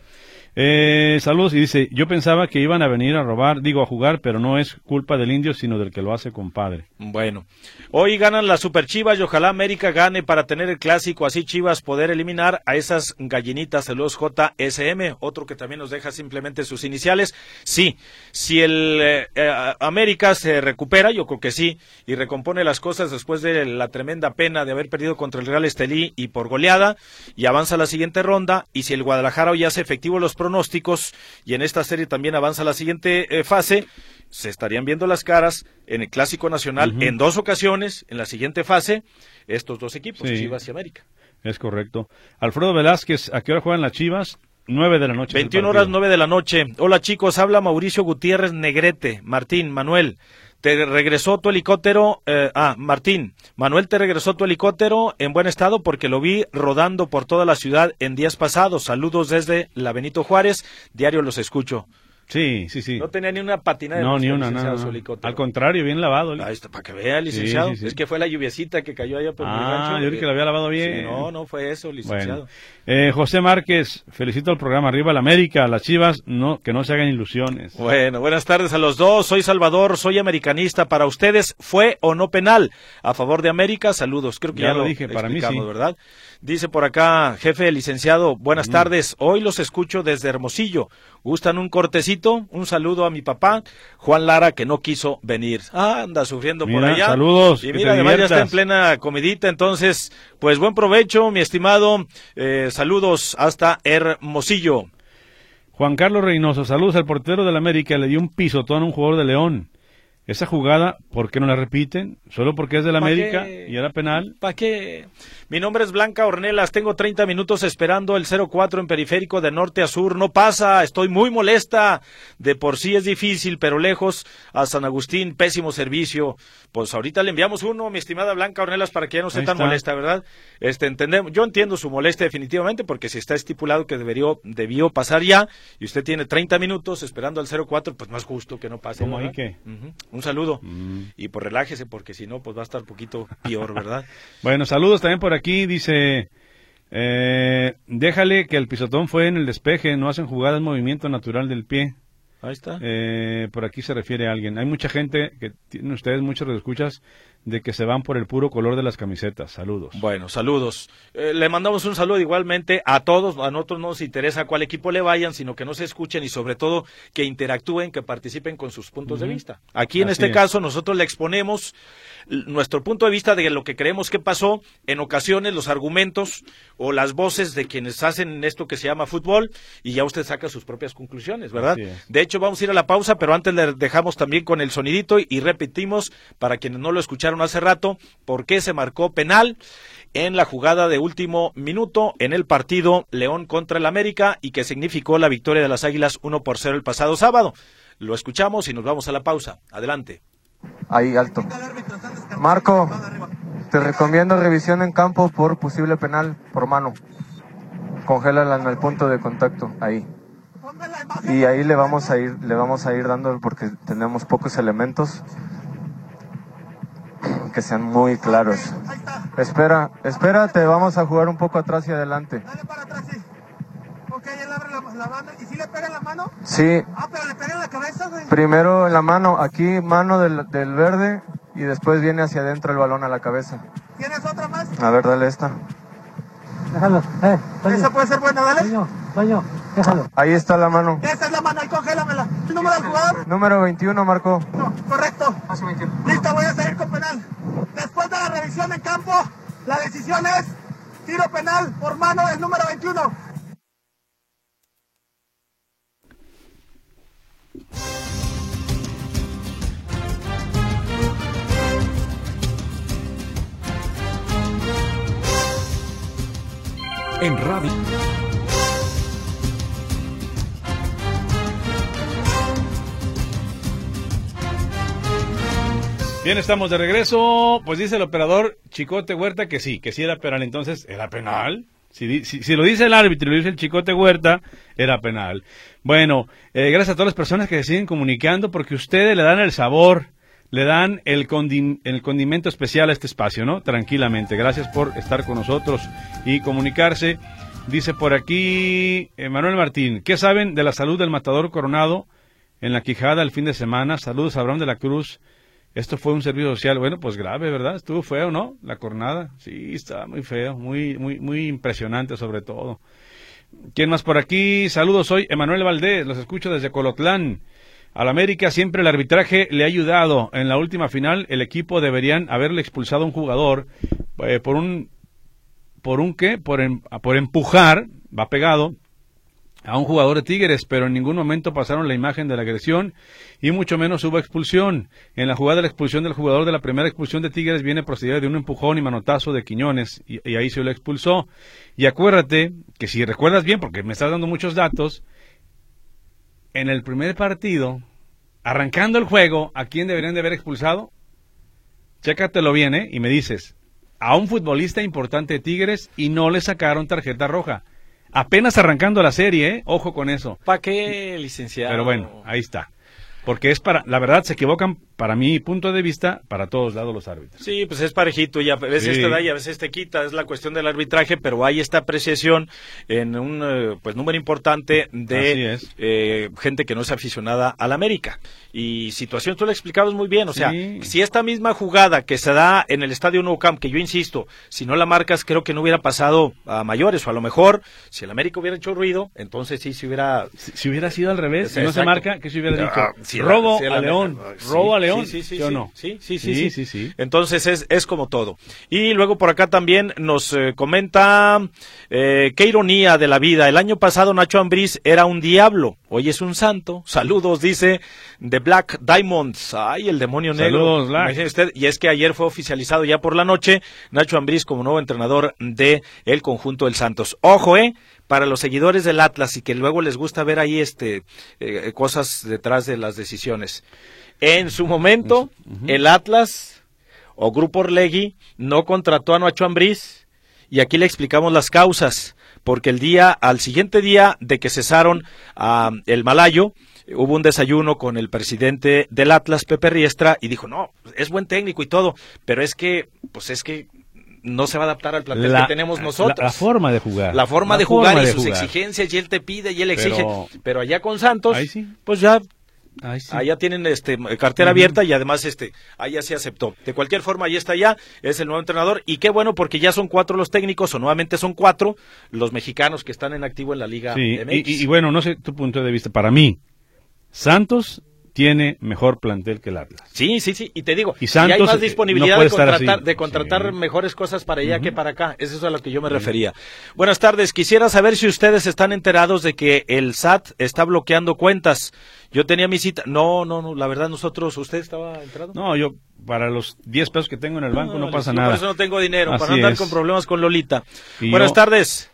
Eh, saludos y dice, yo pensaba que iban a venir a robar, digo a jugar, pero no es culpa del indio, sino del que lo hace compadre. Bueno, hoy ganan las Super Chivas y ojalá América gane para tener el clásico, así Chivas poder eliminar a esas gallinitas de los JSM, otro que también nos deja simplemente sus iniciales. Sí, si el eh, eh, América se recupera, yo creo que sí, y recompone las cosas después de la tremenda pena de haber perdido contra el Real Estelí y por goleada, y avanza a la siguiente ronda, y si el Guadalajara hoy hace efectivo los pronósticos y en esta serie también avanza la siguiente eh, fase, se estarían viendo las caras en el Clásico Nacional en dos ocasiones en la siguiente fase estos dos equipos, Chivas y América. Es correcto. Alfredo Velázquez, ¿a qué hora juegan las Chivas? Nueve de la noche. 21 horas nueve de la noche. Hola chicos, habla Mauricio Gutiérrez Negrete. Martín, Manuel, te regresó tu helicóptero. Eh, ah, Martín, Manuel te regresó tu helicóptero en buen estado porque lo vi rodando por toda la ciudad en días pasados. Saludos desde la Benito Juárez. Diario los escucho. Sí, sí, sí. No tenía ni una patina de No, ni una, no, Al contrario, bien lavado. Ahí está, para que vea, licenciado. Es que fue la lluviecita que cayó allá por ah, mi rancho. yo creo que lo había lavado bien. no, no fue eso, licenciado. Eh, José Márquez, felicito al programa Arriba la América, las Chivas, no, que no se hagan ilusiones. Bueno, buenas tardes a los dos. Soy Salvador, soy americanista. Para ustedes, ¿fue o no penal? A favor de América, saludos. Creo que ya, lo dije, para mí sí. ¿verdad? Dice por acá, jefe licenciado, buenas mm. tardes. Hoy los escucho desde Hermosillo. ¿Gustan un cortecito? Un saludo a mi papá, Juan Lara, que no quiso venir. Ah, anda sufriendo por allá. Saludos. Y mira, además ya está en plena comidita. Entonces, pues buen provecho, mi estimado. Eh, saludos hasta Hermosillo. Juan Carlos Reynoso, saludos al portero del América. Le dio un pisotón a un jugador de León. Esa jugada, ¿por qué no la repiten? ¿Solo porque es del América y era penal? ¿Para qué? Mi nombre es Blanca Ornelas, tengo 30 minutos esperando el 04 en periférico de norte a sur. No pasa, estoy muy molesta. De por sí es difícil, pero lejos a San Agustín, pésimo servicio. Pues ahorita le enviamos uno, mi estimada Blanca Ornelas, para que ya no esté tan molesta, ¿verdad? Este, entendemos, yo entiendo su molestia definitivamente, porque si está estipulado que debería, debió pasar ya, y usted tiene 30 minutos esperando al 04, pues más justo que no pase. ¿Cómo ahí qué? Un saludo. Mm. Y pues relájese, porque si no, pues va a estar un poquito peor, ¿verdad? bueno, saludos también por aquí dice Eh, déjale que el pisotón fue en el despeje, no hacen jugadas en movimiento natural del pie. Ahí está. Eh, por aquí se refiere a alguien. Hay mucha gente que tienen ustedes muchos escuchas de que se van por el puro color de las camisetas. Saludos. Bueno, saludos. Eh, le mandamos un saludo igualmente a todos. A nosotros no nos interesa cuál equipo le vayan, sino que no se escuchen y sobre todo que interactúen, que participen con sus puntos de vista. Aquí en este caso nosotros le exponemos nuestro punto de vista de lo que creemos que pasó, en ocasiones los argumentos o las voces de quienes hacen esto que se llama fútbol y ya usted saca sus propias conclusiones, ¿verdad? De hecho, vamos a ir a la pausa, pero antes le dejamos también con el sonidito y repetimos para quienes no lo escucharon hace rato por qué se marcó penal en la jugada de último minuto en el partido León contra el América y que significó la victoria de las Águilas 1 por 0 el pasado sábado. Lo escuchamos y nos vamos a la pausa. Adelante. Ahí alto. Marco, te recomiendo revisión en campo por posible penal por mano. Congélala en el punto de contacto, ahí. Y ahí le vamos a ir, le vamos a ir dando porque tenemos pocos elementos que sean muy claros. Espera, espérate, vamos a jugar un poco atrás y adelante. Dale para atrás, sí. Ok, él abre la, la banda. ¿Y si le pega en la mano? Sí. Ah, pero le pega en la cabeza, güey. Primero en la mano, aquí mano del, del verde y después viene hacia adentro el balón a la cabeza. ¿Tienes otra más? A ver, dale esta. Déjalo, eh. Esa puede ser buena, dale. Toño, Toño, déjalo. Ahí está la mano. Esa es la mano, ahí congélamela. ¿El número del jugador? Número 21, Marco. No, correcto. Listo, voy a salir con penal. Después de la revisión en campo, la decisión es tiro penal por mano del número 21. En radio. Bien, estamos de regreso. Pues dice el operador Chicote Huerta que sí, que sí era penal. Entonces, ¿era penal? Si, si, lo dice el árbitro y lo dice el Chicote Huerta, era penal. Bueno, eh, gracias a todas las personas que se siguen comunicando porque ustedes le dan el sabor, le dan el, el condimento especial a este espacio, ¿no? Tranquilamente. Gracias por estar con nosotros y comunicarse. Dice por aquí Manuel Martín, ¿qué saben de la salud del matador coronado en la Quijada el fin de semana? Saludos a Abraham de la Cruz. Esto fue un servicio social, bueno, pues grave, ¿verdad? Estuvo feo, ¿no? La cornada. Sí, estaba muy feo, muy, muy, muy impresionante sobre todo. ¿Quién más por aquí? Saludos, soy Emanuel Valdés, los escucho desde Colotlán. Al América siempre el arbitraje le ha ayudado. En la última final el equipo deberían haberle expulsado a un jugador eh, por un por un qué, por, por empujar, va pegado a un jugador de Tigres, pero en ningún momento pasaron la imagen de la agresión y mucho menos hubo expulsión. En la jugada de la expulsión del jugador de la primera expulsión de Tigres viene procedida de un empujón y manotazo de Quiñones y, ahí se lo expulsó. Y acuérdate que si recuerdas bien, porque me estás dando muchos datos, en el primer partido, arrancando el juego, ¿a quién deberían de haber expulsado? Chécatelo bien, ¿eh? Y me dices, a un futbolista importante de Tigres y no le sacaron tarjeta roja. Apenas arrancando la serie, ¿eh? ojo con eso. ¿Para qué, licenciado? Pero bueno, ahí está. Porque es para, la verdad, se equivocan, para mi punto de vista, para todos lados los árbitros. Sí, pues es parejito, y a veces te da y a veces te quita, es la cuestión del arbitraje, pero hay esta apreciación en un eh, pues número importante de eh, gente que no es aficionada al América. Y situación, tú lo explicabas muy bien, o sea, si esta misma jugada que se da en el Estadio Nou Camp, que yo insisto, si no la marcas, creo que no hubiera pasado a mayores, o a lo mejor, si el América hubiera hecho ruido, entonces sí se hubiera... Si, hubiera sido al revés, si no se marca, ¿qué se hubiera dicho? Ah, robo a León, robo a León, sí, sí, sí, no? Sí, sí, sí, sí, sí, Entonces es, es como todo. Y luego por acá también nos eh, comenta, eh, qué ironía de la vida, el año pasado Nacho Ambriz era un diablo, hoy es un santo, saludos, dice, de Black Diamonds. Ay, el demonio negro. Usted, y es que ayer fue oficializado ya por la noche Nacho Ambriz como nuevo entrenador de el conjunto del Santos. Ojo, eh, para los seguidores del Atlas y que luego les gusta ver ahí este eh, cosas detrás de las decisiones. En su momento, el Atlas o Grupo Orlegui no contrató a Nacho Ambriz y aquí le explicamos las causas porque el día al siguiente día de que cesaron a el Malayo hubo un desayuno con el presidente del Atlas, Pepe Riestra, y dijo, no, es buen técnico y todo, pero es que, pues es que no se va a adaptar al plantel que tenemos nosotros. La, forma de jugar. La forma de jugar y sus exigencias, y él te pide y él exige. Pero allá con Santos, pues ya Allá tienen este cartera abierta y además este allá se aceptó. De cualquier forma, ahí está ya, es el nuevo entrenador y qué bueno porque ya son cuatro los técnicos o nuevamente son cuatro los mexicanos que están en activo en la Liga MX. Y, y, bueno, no sé tu punto de vista, para mí Santos tiene mejor plantel que el Atlas. Sí, sí, sí. Y te digo, y hay más eh, disponibilidad de contratar, de contratar mejores cosas para allá que para acá. Eso es a lo que yo me refería. Buenas tardes. Quisiera saber si ustedes están enterados de que el SAT está bloqueando cuentas. Yo tenía mi cita. No, no, no. La verdad, nosotros. ¿Usted estaba enterado? No, yo para los 10 pesos que tengo en el banco no, pasa nada. Por eso no tengo dinero, para no andar con problemas con Lolita. Buenas tardes.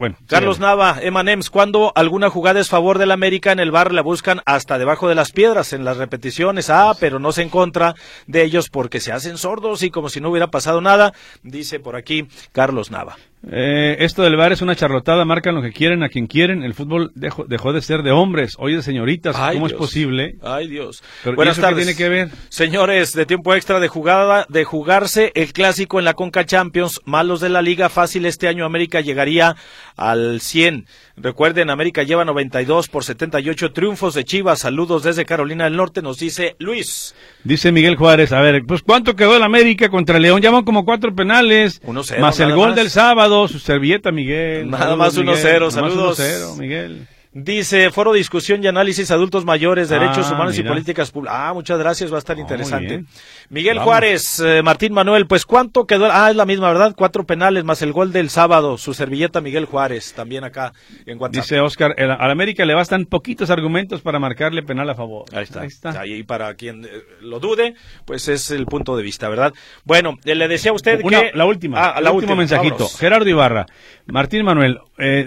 Bueno, Carlos Nava, Emanems, cuando alguna jugada es favor del América en el bar la buscan hasta debajo de las piedras en las repeticiones, ah, pero no se en contra de ellos porque se hacen sordos y como si no hubiera pasado nada, dice por aquí Carlos Nava. Eh, esto del bar es una charlotada, marcan lo que quieren a quien quieren. El fútbol dejó, dejó de ser de hombres, hoy de señoritas. ¿Cómo es posible? Ay Dios. Buenas tardes. tiene que ver? Señores, de tiempo extra de jugada, de jugarse el clásico en la Conca Champions, malos de la liga, fácil este año América llegaría al 100. Recuerden, América lleva 92 por 78 triunfos de Chivas. Saludos desde Carolina del Norte, nos dice Luis. Dice Miguel Juárez, a ver, pues ¿cuánto quedó el América contra León? Llaman como cuatro penales. 1-0. Más el gol del sábado, su servilleta, Miguel. Nada más 1-0, saludos. 1-0, Miguel. Dice, foro discusión y análisis adultos mayores, derechos ah, humanos y políticas públicas. Ah, muchas gracias, va a estar interesante. Miguel Juárez, eh, Martín Manuel, pues ¿cuánto quedó? Ah, es la misma, ¿verdad? Cuatro penales más el gol del sábado, su servilleta Miguel Juárez, también acá en WhatsApp. Dice Oscar, al América le bastan poquitos argumentos para marcarle penal a favor. Ahí está. Ahí está. Ahí para quien eh, lo dude, pues es el punto de vista, ¿verdad? Bueno, eh, le decía a usted que... La última, ah, la último mensajito. Gerardo Ibarra, Martín Manuel,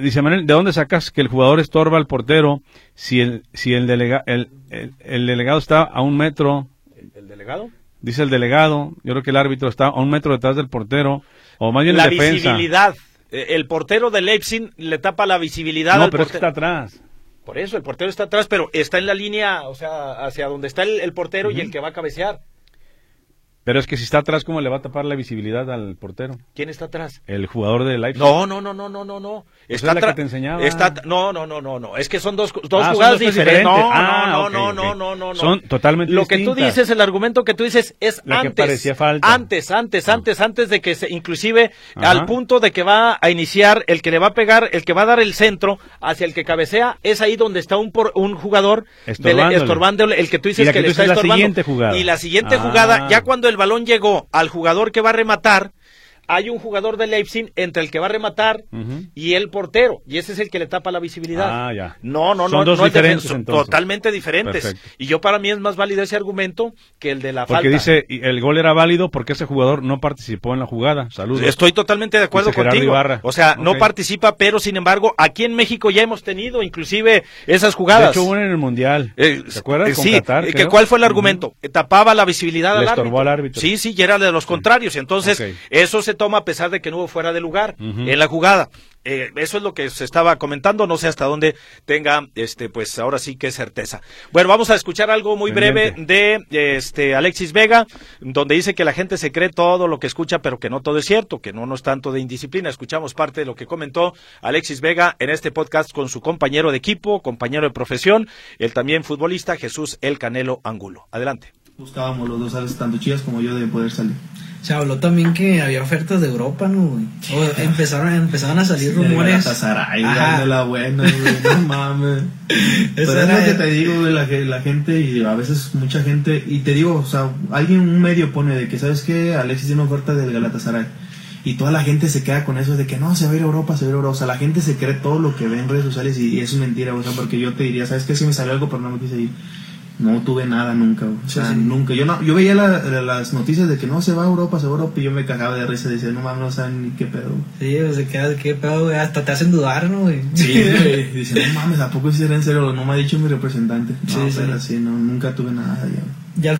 dice Manuel, ¿de dónde sacas que el jugador estorba al portero si el, si el, delega, el, el, delegado está a un metro. ¿El, delegado? Dice el delegado, yo creo que el árbitro está a un metro detrás del portero, o más bien la defensa. visibilidad. Eh, el portero de Leipzig le tapa la visibilidad no, pero está atrás. Por eso, el portero está atrás, pero está en la línea, o sea, hacia donde está el, portero y el que va a cabecear. Pero es que si está atrás, ¿cómo le va a tapar la visibilidad al portero? ¿Quién está atrás? El jugador de Leipzig. No, no, no, no, no, no, no. Está la que te enseñaba. Está, no, no, no, no, no. Es que son dos, dos ah, jugadas diferentes. No, ah, no, no, no, no, no, no, Son totalmente Lo que tú dices, el argumento que tú dices es antes. Antes, antes, ah. antes, antes de que se, inclusive al punto de que va a iniciar el que le va a pegar, el que va a dar el centro hacia el que cabecea, es ahí donde está un por, un jugador estorbando el que tú dices que, le está estorbando. La siguiente jugada. Y la siguiente jugada, ya cuando el balón llegó al jugador que va a rematar, hay un jugador de Leipzig entre el que va a rematar y el portero, y ese es el que le tapa la visibilidad. Ah, ya. No, no, no, dos no diferentes, son totalmente diferentes. Y yo para mí es más válido ese argumento que el de la porque falta. Porque dice, el gol era válido porque ese jugador no participó en la jugada. Saludos. Estoy totalmente de acuerdo contigo. O sea, no participa, pero sin embargo, aquí en México ya hemos tenido inclusive esas jugadas. De hecho, una en el Mundial. Eh, ¿Te acuerdas? Eh, sí, que ¿cuál fue el argumento? Tapaba la visibilidad al árbitro. al árbitro. Sí, sí, y era de los contrarios. Entonces, eso se toma a pesar de que no fuera de lugar en la jugada. Eh, eso es lo que se estaba comentando, no sé hasta dónde tenga, este, pues ahora sí que certeza. Bueno, vamos a escuchar algo muy breve de este Alexis Vega, donde dice que la gente se cree todo lo que escucha, pero que no todo es cierto, que no, no es tanto de indisciplina. Escuchamos parte de lo que comentó Alexis Vega en este podcast con su compañero de equipo, compañero de profesión, el también futbolista Jesús El Canelo Angulo. Adelante. Buscábamos los dos tanto chicas como yo, de poder salir. Se habló también que había ofertas de Europa, ¿no, empezaron, empezaron a salir rumores. De la buena, no mames. Pero es lo que te digo, la, la gente, y a veces mucha gente, y te digo, o sea, alguien, un medio pone de que, ¿sabes qué? Alexis tiene una oferta del Galatasaray. Y toda la gente se queda con eso de que no, se va a ir a Europa, se va a ir a Europa. O sea, la gente se cree todo lo que ve en redes sociales y, es mentira, o sea, porque yo te diría, ¿sabes qué? Si me salió algo, pero no me quise ir no tuve nada nunca, o sea, nunca. Yo no, yo veía las noticias de que no se va a Europa, se va a Europa y yo me cagaba de risa, decía, no mames, no saben ni qué pedo. Sí, o sea, qué, qué pedo, hasta te hacen dudar, ¿no, güey? Sí, güey, dice, no mames, ¿a poco es en serio? No me ha dicho mi representante. No, sí, pero así, no, nunca tuve nada. Ya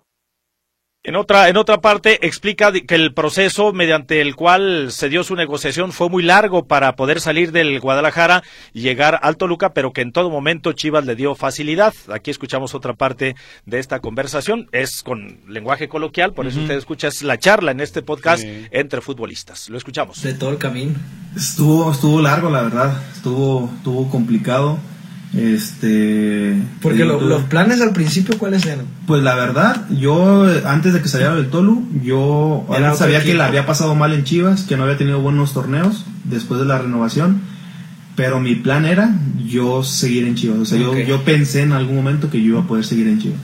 En otra, en otra parte explica que el proceso mediante el cual se dio su negociación fue muy largo para poder salir del Guadalajara y llegar al Toluca, pero que en todo momento Chivas le dio facilidad. Aquí escuchamos otra parte de esta conversación. Es con lenguaje coloquial, por eso usted escucha la charla en este podcast entre futbolistas. Lo escuchamos. De todo el camino. Estuvo, estuvo largo, la verdad. Estuvo, estuvo complicado este. Porque los planes al principio, ¿cuáles eran? Pues la verdad, yo antes de que saliera del Tolu, yo sabía que la había pasado mal en Chivas, que no había tenido buenos torneos después de la renovación. Pero mi plan era yo seguir en Chivas. O sea, yo, yo pensé en algún momento que yo iba a poder seguir en Chivas.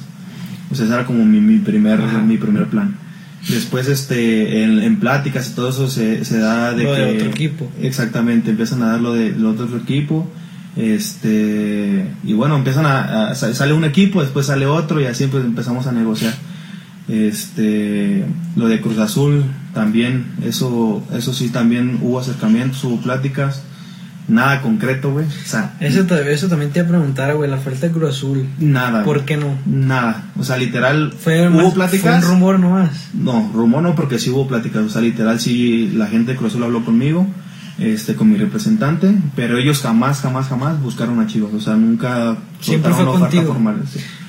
O sea, ese era como mi, mi primer, mi primer plan. Después, este, en, pláticas y todo eso se, se da de que. otro equipo. Exactamente, empiezan a dar lo de lo otro equipo este, y bueno, empiezan a, sale un equipo, después sale otro y así pues empezamos a negociar. Este, lo de Cruz Azul también, eso, eso sí también hubo acercamientos, hubo pláticas, nada concreto, güey. O sea, eso, eso también te iba a preguntar, güey, la falta de Cruz Azul. Nada. ¿Por qué no? Nada. O sea, literal, ¿Fue hubo pláticas. ¿Fue un rumor nomás? No, rumor no, porque sí hubo pláticas. O sea, literal, sí, la gente de Cruz Azul habló conmigo este, con mi representante, pero ellos jamás, jamás, jamás buscaron a Chivas, o sea, nunca Siempre fue una oferta formal.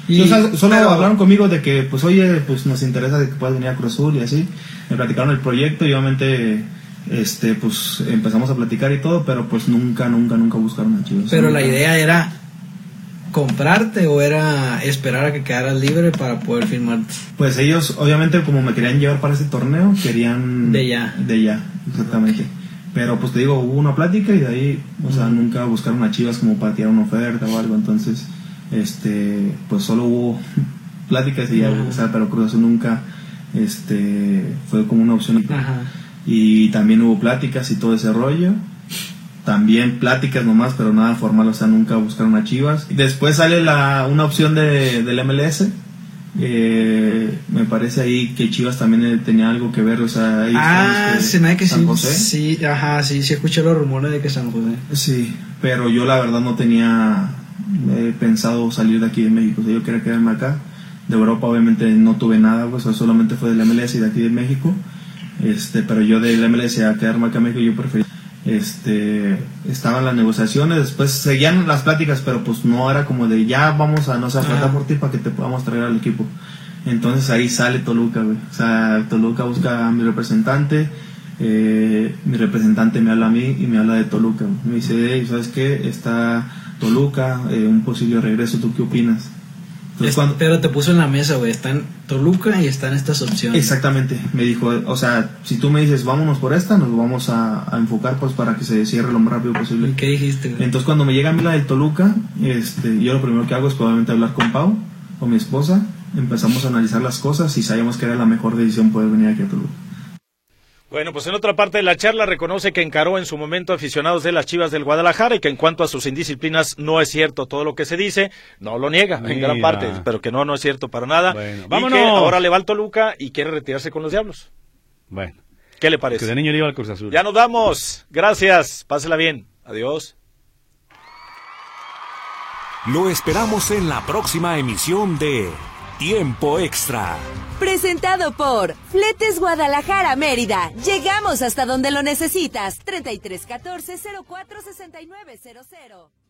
Y, solo hablaron conmigo de que, pues, oye, pues nos interesa de que puedas venir a Cruz Azul y así. Me platicaron el proyecto y obviamente, este, pues empezamos a platicar y todo, pero pues nunca, nunca, nunca buscaron a Chivas. Pero la idea era comprarte o era esperar a que quedaras libre para poder firmar? Pues ellos, obviamente, como me querían llevar para ese torneo, querían... De ya. De ya, exactamente. Pero pues te digo, hubo una plática y de ahí, o sea, nunca buscaron a Chivas como para tirar una oferta o algo, entonces, este, pues solo hubo pláticas y ya, o sea, pero Cruz Azul nunca, este, fue como una opción. Y también hubo pláticas y todo ese rollo. También pláticas nomás, pero nada formal, o sea, nunca buscaron a Chivas. Después sale la, una opción de, del MLS, eh, me parece ahí que Chivas también eh, tenía algo que ver, o sea, ahí ah, se me que San sí, José. sí, ajá, sí, sí escuché los rumores de que San José. Sí, pero yo la verdad no tenía eh, pensado salir de aquí de México, o sea, yo quería quedarme acá. De Europa obviamente no tuve nada, pues solamente fue del MLS y de aquí de México. Este, pero yo del MLS a quedarme acá en México yo preferí este estaban las negociaciones después seguían las pláticas pero pues no era como de ya vamos a no sé a por ti para que te podamos traer al equipo entonces ahí sale Toluca güey. o sea Toluca busca a mi representante eh, mi representante me habla a mí y me habla de Toluca. Me dice sabes qué está Toluca eh, un posible regreso tú qué opinas pero te puso en la mesa, güey. Está en Toluca y están estas opciones. Exactamente. Me dijo, o sea, si tú me dices, vámonos por esta, nos vamos a, enfocar pues para que se cierre lo más rápido posible. ¿Y qué dijiste, Entonces, cuando me llega a mí la del Toluca, este, yo lo primero que hago es probablemente hablar con Pau, con mi esposa. Empezamos a analizar las cosas y sabíamos que era la mejor decisión poder venir aquí a Toluca. Bueno, pues en otra parte de la charla reconoce que encaró en su momento aficionados de las Chivas del Guadalajara y que en cuanto a sus indisciplinas no es cierto todo lo que se dice, no lo niega en gran parte, pero que no, no es cierto para nada. Bueno, vámonos. Y que ahora le va al Toluca y quiere retirarse con los Diablos. Bueno. ¿Qué le parece? Que de niño le iba al Cruz Azul. Ya nos damos. Gracias. Pásela bien. Adiós. Lo esperamos en la próxima emisión de Tiempo Extra. Presentado por Fletes Guadalajara Mérida. Llegamos hasta donde lo necesitas. 3314 046900.